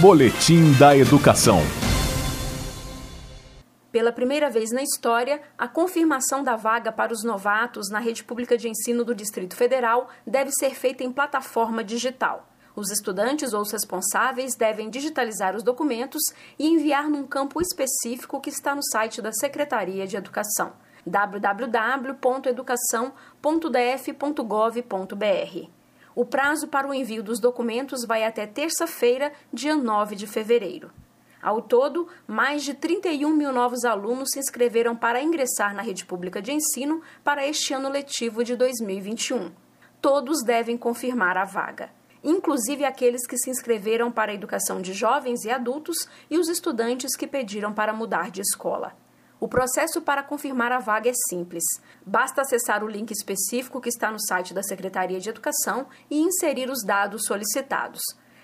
Boletim da Educação. Pela primeira vez na história, a confirmação da vaga para os novatos na rede pública de ensino do Distrito Federal deve ser feita em plataforma digital. Os estudantes ou os responsáveis devem digitalizar os documentos e enviar num campo específico que está no site da Secretaria de Educação www.educação.df.gov.br. O prazo para o envio dos documentos vai até terça-feira, dia 9 de fevereiro. Ao todo, mais de 31 mil novos alunos se inscreveram para ingressar na rede pública de ensino para este ano letivo de 2021. Todos devem confirmar a vaga, inclusive aqueles que se inscreveram para a educação de jovens e adultos e os estudantes que pediram para mudar de escola. O processo para confirmar a vaga é simples. Basta acessar o link específico que está no site da Secretaria de Educação e inserir os dados solicitados.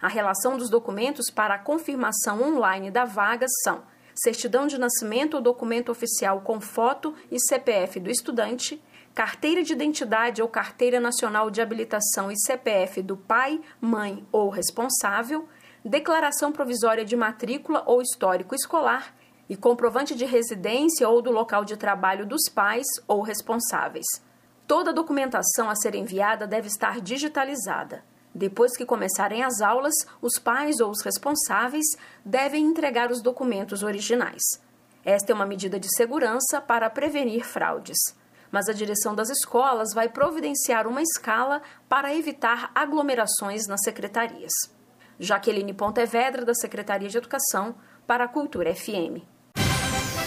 A relação dos documentos para a confirmação online da vaga são certidão de nascimento ou documento oficial com foto e CPF do estudante, carteira de identidade ou carteira nacional de habilitação e CPF do pai, mãe ou responsável, declaração provisória de matrícula ou histórico escolar e comprovante de residência ou do local de trabalho dos pais ou responsáveis. Toda a documentação a ser enviada deve estar digitalizada. Depois que começarem as aulas, os pais ou os responsáveis devem entregar os documentos originais. Esta é uma medida de segurança para prevenir fraudes. Mas a direção das escolas vai providenciar uma escala para evitar aglomerações nas secretarias. Jaqueline Pontevedra, da Secretaria de Educação, para a Cultura FM.